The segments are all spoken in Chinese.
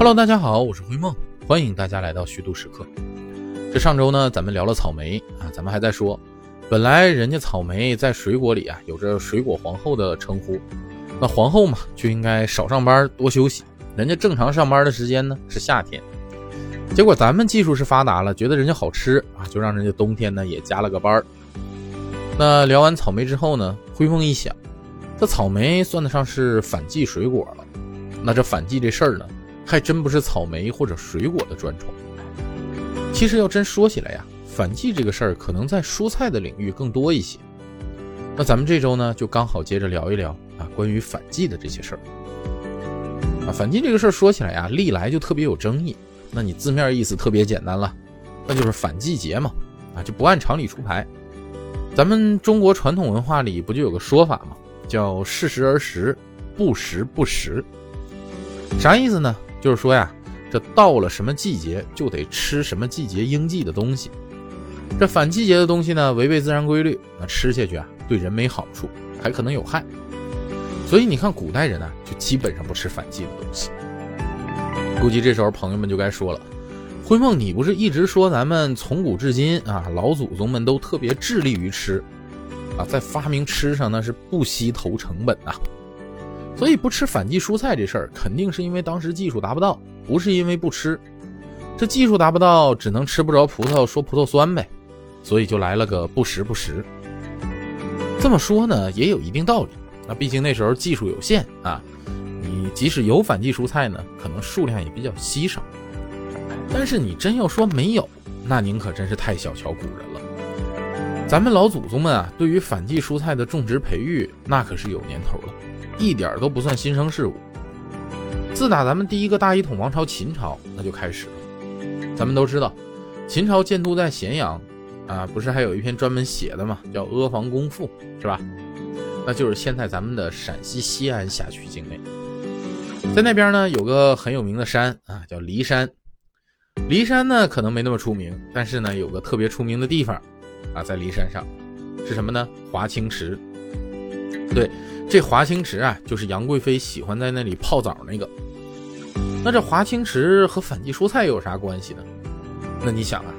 Hello，大家好，我是灰梦，欢迎大家来到虚度时刻。这上周呢，咱们聊了草莓啊，咱们还在说，本来人家草莓在水果里啊，有着水果皇后的称呼，那皇后嘛，就应该少上班多休息。人家正常上班的时间呢是夏天，结果咱们技术是发达了，觉得人家好吃啊，就让人家冬天呢也加了个班儿那聊完草莓之后呢，灰梦一想，这草莓算得上是反季水果了，那这反季这事儿呢？还真不是草莓或者水果的专宠。其实要真说起来呀，反季这个事儿可能在蔬菜的领域更多一些。那咱们这周呢，就刚好接着聊一聊啊，关于反季的这些事儿。啊，反季这个事儿说起来呀，历来就特别有争议。那你字面意思特别简单了，那就是反季节嘛，啊，就不按常理出牌。咱们中国传统文化里不就有个说法吗？叫适时而食，不时不食。啥意思呢？就是说呀，这到了什么季节就得吃什么季节应季的东西。这反季节的东西呢，违背自然规律，那吃下去啊，对人没好处，还可能有害。所以你看，古代人呢，就基本上不吃反季的东西。估计这时候朋友们就该说了：“灰梦，你不是一直说咱们从古至今啊，老祖宗们都特别致力于吃啊，在发明吃上那是不惜投成本呐。”所以不吃反季蔬菜这事儿，肯定是因为当时技术达不到，不是因为不吃。这技术达不到，只能吃不着葡萄说葡萄酸呗，所以就来了个不时不食。这么说呢，也有一定道理。那毕竟那时候技术有限啊，你即使有反季蔬菜呢，可能数量也比较稀少。但是你真要说没有，那您可真是太小瞧古人了。咱们老祖宗们啊，对于反季蔬菜的种植培育，那可是有年头了。一点都不算新生事物。自打咱们第一个大一统王朝秦朝，那就开始了。咱们都知道，秦朝建都在咸阳，啊，不是还有一篇专门写的吗？叫《阿房宫赋》，是吧？那就是现在咱们的陕西西安辖区境内，在那边呢有个很有名的山啊，叫骊山。骊山呢可能没那么出名，但是呢有个特别出名的地方啊，在骊山上是什么呢？华清池。对。这华清池啊，就是杨贵妃喜欢在那里泡澡那个。那这华清池和反季蔬菜有啥关系呢？那你想啊，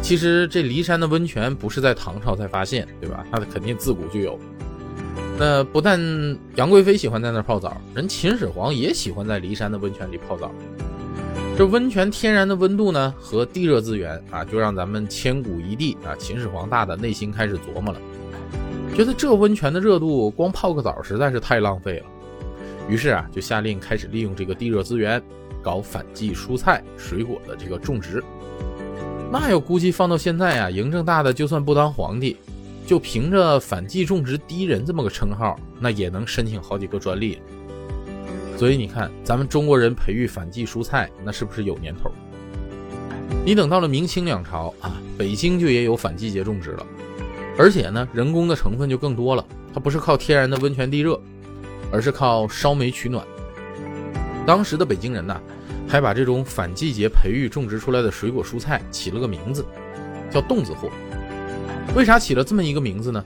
其实这骊山的温泉不是在唐朝才发现，对吧？它肯定自古就有。那不但杨贵妃喜欢在那泡澡，人秦始皇也喜欢在骊山的温泉里泡澡。这温泉天然的温度呢，和地热资源啊，就让咱们千古一帝啊，秦始皇大的内心开始琢磨了。觉得这温泉的热度光泡个澡实在是太浪费了，于是啊就下令开始利用这个地热资源，搞反季蔬菜水果的这个种植。那要估计放到现在啊，嬴政大的就算不当皇帝，就凭着反季种植第一人这么个称号，那也能申请好几个专利。所以你看，咱们中国人培育反季蔬菜，那是不是有年头？你等到了明清两朝啊，北京就也有反季节种植了。而且呢，人工的成分就更多了。它不是靠天然的温泉地热，而是靠烧煤取暖。当时的北京人呢，还把这种反季节培育种植出来的水果蔬菜起了个名字，叫冻子货。为啥起了这么一个名字呢？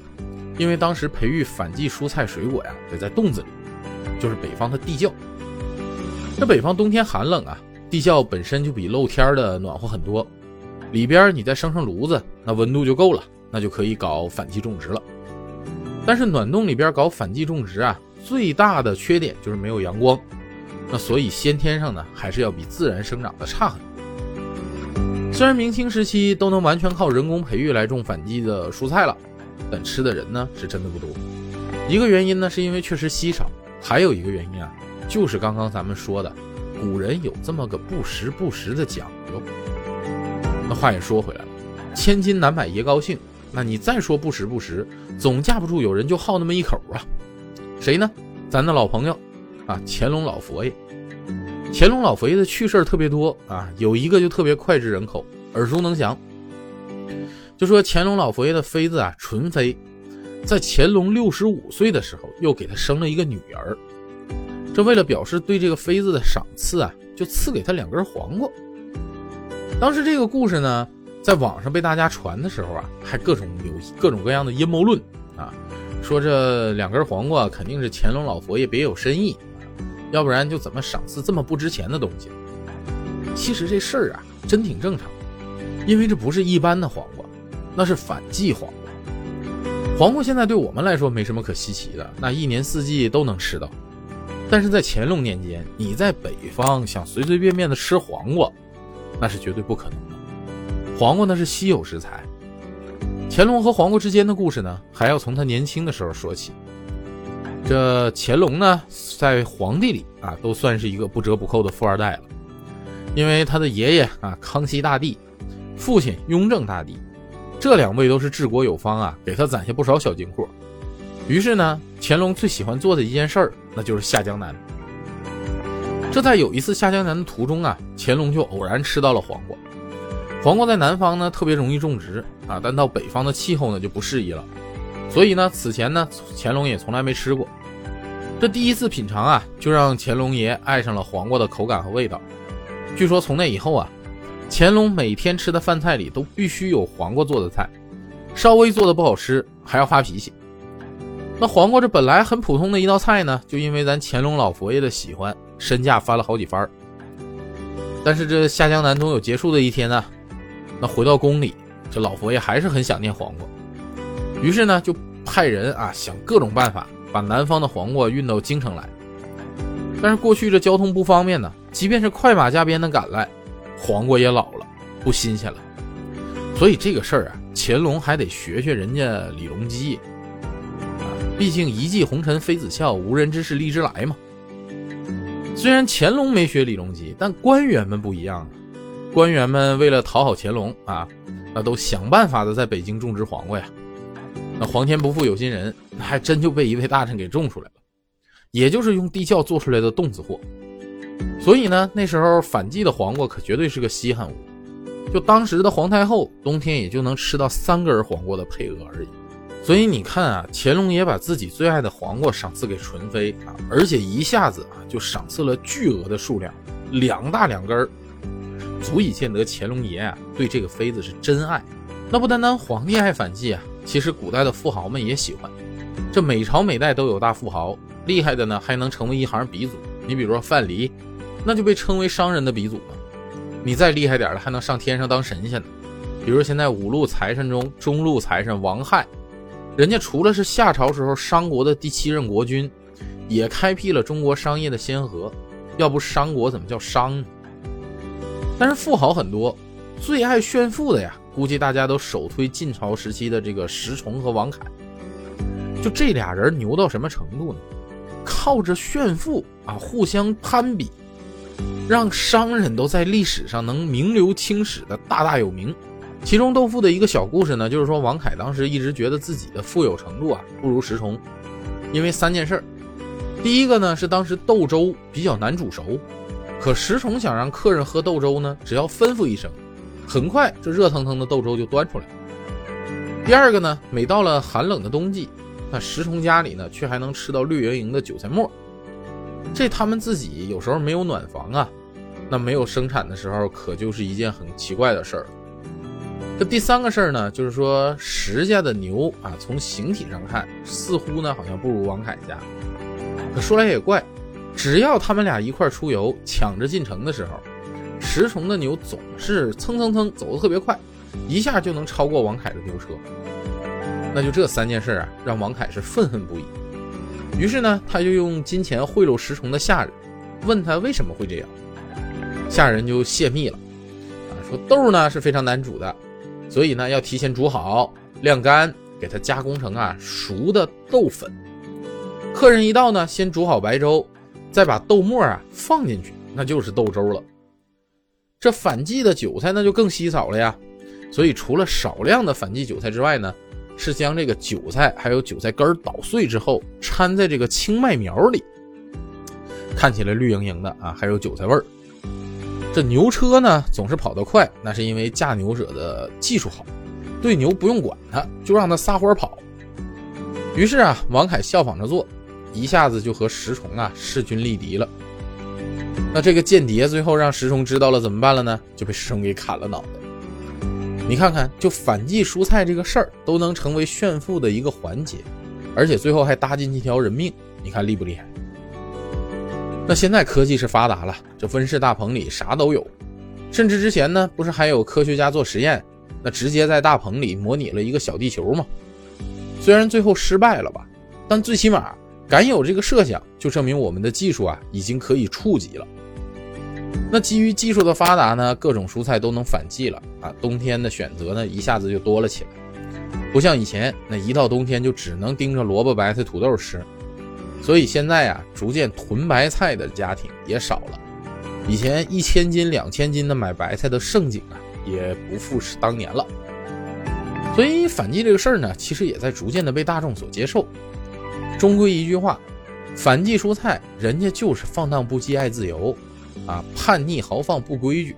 因为当时培育反季蔬菜水果呀，得在洞子里，就是北方的地窖。这北方冬天寒冷啊，地窖本身就比露天的暖和很多，里边你再生上炉子，那温度就够了。那就可以搞反季种植了，但是暖洞里边搞反季种植啊，最大的缺点就是没有阳光，那所以先天上呢还是要比自然生长的差很多。虽然明清时期都能完全靠人工培育来种反季的蔬菜了，但吃的人呢是真的不多。一个原因呢是因为确实稀少，还有一个原因啊就是刚刚咱们说的，古人有这么个不时不食的讲究。那话也说回来了，千金难买爷高兴。那你再说不时不食，总架不住有人就好那么一口啊？谁呢？咱的老朋友啊，乾隆老佛爷。乾隆老佛爷的趣事儿特别多啊，有一个就特别脍炙人口，耳熟能详。就说乾隆老佛爷的妃子啊，纯妃，在乾隆六十五岁的时候，又给他生了一个女儿。这为了表示对这个妃子的赏赐啊，就赐给他两根黄瓜。当时这个故事呢。在网上被大家传的时候啊，还各种有各种各样的阴谋论啊，说这两根黄瓜肯定是乾隆老佛爷别有深意，要不然就怎么赏赐这么不值钱的东西？其实这事儿啊，真挺正常，因为这不是一般的黄瓜，那是反季黄瓜。黄瓜现在对我们来说没什么可稀奇的，那一年四季都能吃到。但是在乾隆年间，你在北方想随随便便的吃黄瓜，那是绝对不可能的。黄瓜那是稀有食材。乾隆和黄瓜之间的故事呢，还要从他年轻的时候说起。这乾隆呢，在皇帝里啊，都算是一个不折不扣的富二代了，因为他的爷爷啊，康熙大帝，父亲雍正大帝，这两位都是治国有方啊，给他攒下不少小金库。于是呢，乾隆最喜欢做的一件事儿，那就是下江南。这在有一次下江南的途中啊，乾隆就偶然吃到了黄瓜。黄瓜在南方呢特别容易种植啊，但到北方的气候呢就不适宜了。所以呢，此前呢，乾隆也从来没吃过。这第一次品尝啊，就让乾隆爷爱上了黄瓜的口感和味道。据说从那以后啊，乾隆每天吃的饭菜里都必须有黄瓜做的菜，稍微做的不好吃还要发脾气。那黄瓜这本来很普通的一道菜呢，就因为咱乾隆老佛爷的喜欢，身价翻了好几番。但是这下江南总有结束的一天呢，那回到宫里，这老佛爷还是很想念黄瓜，于是呢就派人啊想各种办法把南方的黄瓜运到京城来。但是过去这交通不方便呢，即便是快马加鞭的赶来，黄瓜也老了，不新鲜了。所以这个事儿啊，乾隆还得学学人家李隆基。毕竟一骑红尘妃子笑，无人知是荔枝来嘛。虽然乾隆没学李隆基，但官员们不一样。官员们为了讨好乾隆啊，那都想办法的在北京种植黄瓜呀。那皇天不负有心人，还真就被一位大臣给种出来了，也就是用地窖做出来的冻子货。所以呢，那时候反季的黄瓜可绝对是个稀罕物。就当时的皇太后，冬天也就能吃到三根黄瓜的配额而已。所以你看啊，乾隆爷把自己最爱的黄瓜赏赐给纯妃啊，而且一下子啊就赏赐了巨额的数量，两大两根儿，足以见得乾隆爷啊对这个妃子是真爱。那不单单皇帝爱反季啊，其实古代的富豪们也喜欢。这每朝每代都有大富豪，厉害的呢还能成为一行鼻祖。你比如说范蠡，那就被称为商人的鼻祖了。你再厉害点的，还能上天上当神仙呢。比如现在五路财神中中路财神王亥。人家除了是夏朝时候商国的第七任国君，也开辟了中国商业的先河。要不商国怎么叫商呢？但是富豪很多，最爱炫富的呀，估计大家都首推晋朝时期的这个石崇和王恺。就这俩人牛到什么程度呢？靠着炫富啊，互相攀比，让商人都在历史上能名留青史的大大有名。其中豆腐的一个小故事呢，就是说王凯当时一直觉得自己的富有程度啊不如石崇，因为三件事儿。第一个呢是当时豆粥比较难煮熟，可石崇想让客人喝豆粥呢，只要吩咐一声，很快这热腾腾的豆粥就端出来。第二个呢，每到了寒冷的冬季，那石崇家里呢却还能吃到绿莹莹的韭菜末，这他们自己有时候没有暖房啊，那没有生产的时候，可就是一件很奇怪的事儿。这第三个事儿呢，就是说石家的牛啊，从形体上看，似乎呢好像不如王凯家。可说来也怪，只要他们俩一块出游，抢着进城的时候，石崇的牛总是蹭蹭蹭走得特别快，一下就能超过王凯的牛车。那就这三件事啊，让王凯是愤恨不已。于是呢，他就用金钱贿赂石崇的下人，问他为什么会这样。下人就泄密了，啊，说豆呢是非常难煮的。所以呢，要提前煮好、晾干，给它加工成啊熟的豆粉。客人一到呢，先煮好白粥，再把豆末啊放进去，那就是豆粥了。这反季的韭菜那就更稀少了呀。所以除了少量的反季韭菜之外呢，是将这个韭菜还有韭菜根捣碎之后掺在这个青麦苗里，看起来绿莹莹的啊，还有韭菜味儿。这牛车呢总是跑得快，那是因为驾牛者的技术好，对牛不用管它，就让它撒欢跑。于是啊，王凯效仿着做，一下子就和石崇啊势均力敌了。那这个间谍最后让石崇知道了怎么办了呢？就被石崇给砍了脑袋。你看看，就反季蔬菜这个事儿都能成为炫富的一个环节，而且最后还搭进去一条人命，你看厉不厉害？那现在科技是发达了，这温室大棚里啥都有，甚至之前呢，不是还有科学家做实验，那直接在大棚里模拟了一个小地球吗？虽然最后失败了吧，但最起码敢有这个设想，就证明我们的技术啊已经可以触及了。那基于技术的发达呢，各种蔬菜都能反季了啊，冬天的选择呢一下子就多了起来。不像以前，那一到冬天就只能盯着萝卜、白菜、土豆吃。所以现在啊，逐渐囤白菜的家庭也少了。以前一千斤、两千斤的买白菜的盛景啊，也不复是当年了。所以反季这个事儿呢，其实也在逐渐的被大众所接受。终归一句话，反季蔬菜人家就是放荡不羁、爱自由，啊，叛逆豪放不规矩，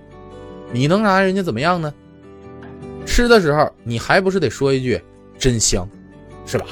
你能拿人家怎么样呢？吃的时候你还不是得说一句真香，是吧？